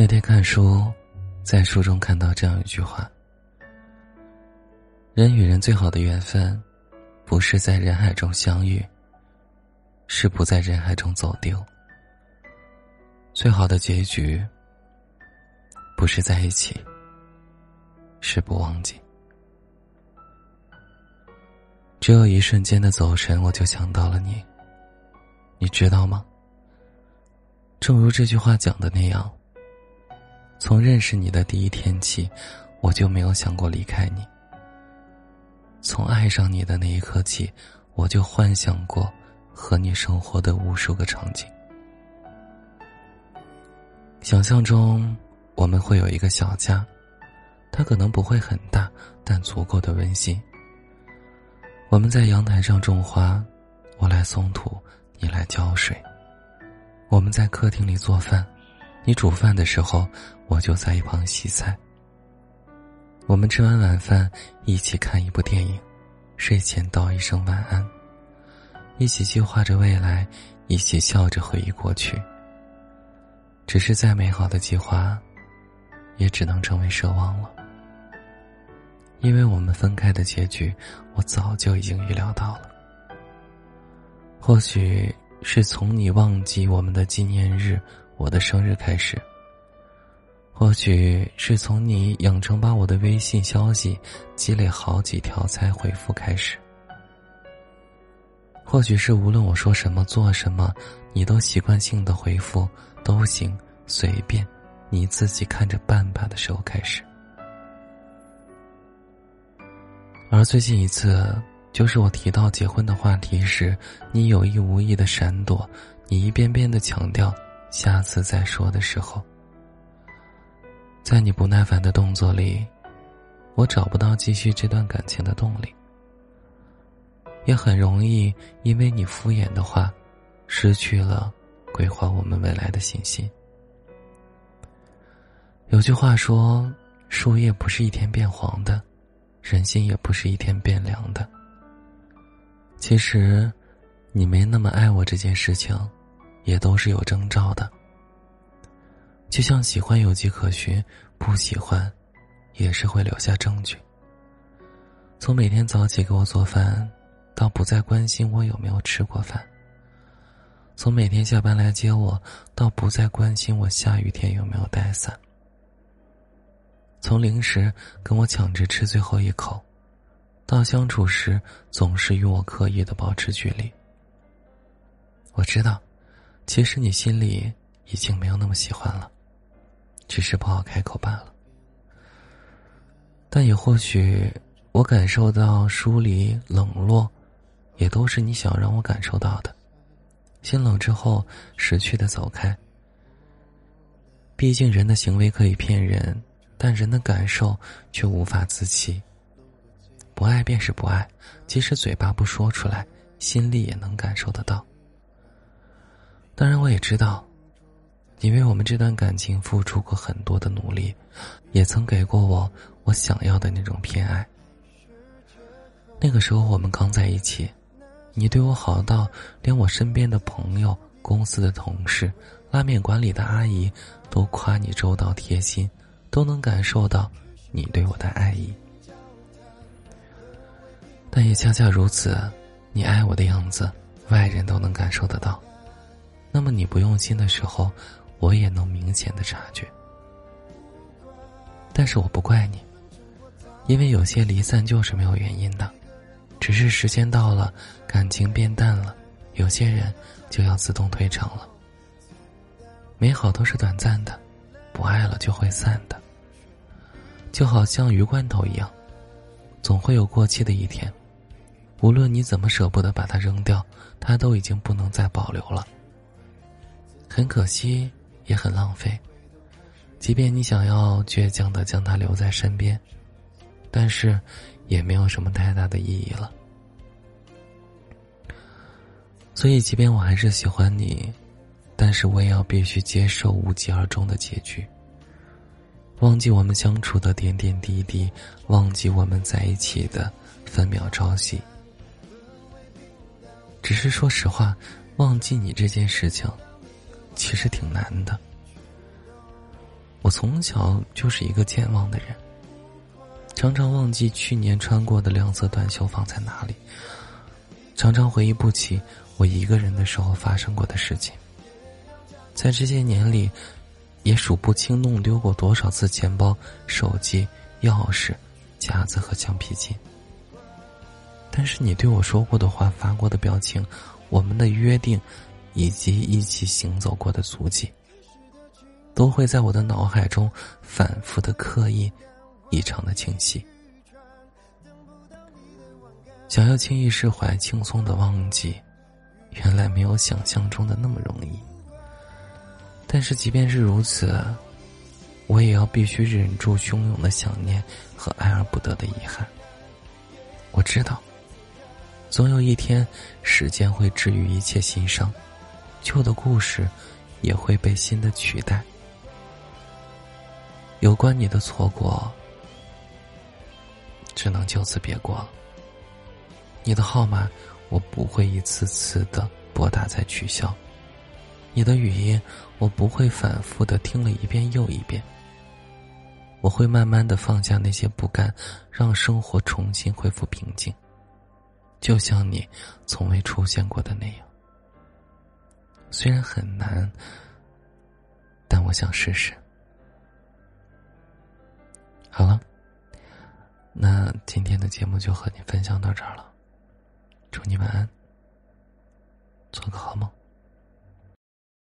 那天看书，在书中看到这样一句话：人与人最好的缘分，不是在人海中相遇，是不在人海中走丢。最好的结局，不是在一起，是不忘记。只有一瞬间的走神，我就想到了你。你知道吗？正如这句话讲的那样，从认识你的第一天起，我就没有想过离开你。从爱上你的那一刻起，我就幻想过和你生活的无数个场景。想象中，我们会有一个小家，它可能不会很大，但足够的温馨。我们在阳台上种花，我来松土，你来浇水。我们在客厅里做饭，你煮饭的时候，我就在一旁洗菜。我们吃完晚饭，一起看一部电影，睡前道一声晚安，一起计划着未来，一起笑着回忆过去。只是再美好的计划，也只能成为奢望了。因为我们分开的结局，我早就已经预料到了。或许是从你忘记我们的纪念日，我的生日开始；或许是从你养成把我的微信消息积累好几条才回复开始；或许是无论我说什么做什么，你都习惯性的回复都行，随便，你自己看着办吧的时候开始。而最近一次，就是我提到结婚的话题时，你有意无意的闪躲，你一遍遍的强调下次再说的时候，在你不耐烦的动作里，我找不到继续这段感情的动力，也很容易因为你敷衍的话，失去了规划我们未来的信心。有句话说，树叶不是一天变黄的。人心也不是一天变凉的。其实，你没那么爱我这件事情，也都是有征兆的。就像喜欢有迹可循，不喜欢，也是会留下证据。从每天早起给我做饭，到不再关心我有没有吃过饭；从每天下班来接我，到不再关心我下雨天有没有带伞。从零食跟我抢着吃最后一口，到相处时总是与我刻意的保持距离。我知道，其实你心里已经没有那么喜欢了，只是不好开口罢了。但也或许，我感受到疏离、冷落，也都是你想让我感受到的。心冷之后，识趣的走开。毕竟，人的行为可以骗人。但人的感受却无法自欺。不爱便是不爱，即使嘴巴不说出来，心里也能感受得到。当然，我也知道，你为我们这段感情付出过很多的努力，也曾给过我我想要的那种偏爱。那个时候我们刚在一起，你对我好到连我身边的朋友、公司的同事、拉面馆里的阿姨都夸你周到贴心。都能感受到你对我的爱意，但也恰恰如此，你爱我的样子，外人都能感受得到。那么你不用心的时候，我也能明显的察觉。但是我不怪你，因为有些离散就是没有原因的，只是时间到了，感情变淡了，有些人就要自动退场了。美好都是短暂的。不爱了就会散的，就好像鱼罐头一样，总会有过期的一天。无论你怎么舍不得把它扔掉，它都已经不能再保留了。很可惜，也很浪费。即便你想要倔强的将它留在身边，但是也没有什么太大的意义了。所以，即便我还是喜欢你。但是我也要必须接受无疾而终的结局。忘记我们相处的点点滴滴，忘记我们在一起的分秒朝夕。只是说实话，忘记你这件事情，其实挺难的。我从小就是一个健忘的人，常常忘记去年穿过的亮色短袖放在哪里，常常回忆不起我一个人的时候发生过的事情。在这些年里，也数不清弄丢过多少次钱包、手机、钥匙、夹子和橡皮筋。但是你对我说过的话、发过的表情、我们的约定，以及一起行走过的足迹。都会在我的脑海中反复的刻印，异常的清晰。想要轻易释怀、轻松的忘记，原来没有想象中的那么容易。但是即便是如此，我也要必须忍住汹涌的想念和爱而不得的遗憾。我知道，总有一天，时间会治愈一切心伤，旧的故事也会被新的取代。有关你的错过，只能就此别过了。你的号码，我不会一次次的拨打再取消；你的语音，我不会反复的听了一遍又一遍。我会慢慢的放下那些不甘，让生活重新恢复平静，就像你从未出现过的那样。虽然很难，但我想试试。好了，那今天的节目就和你分享到这儿了。祝你晚安，做个好梦。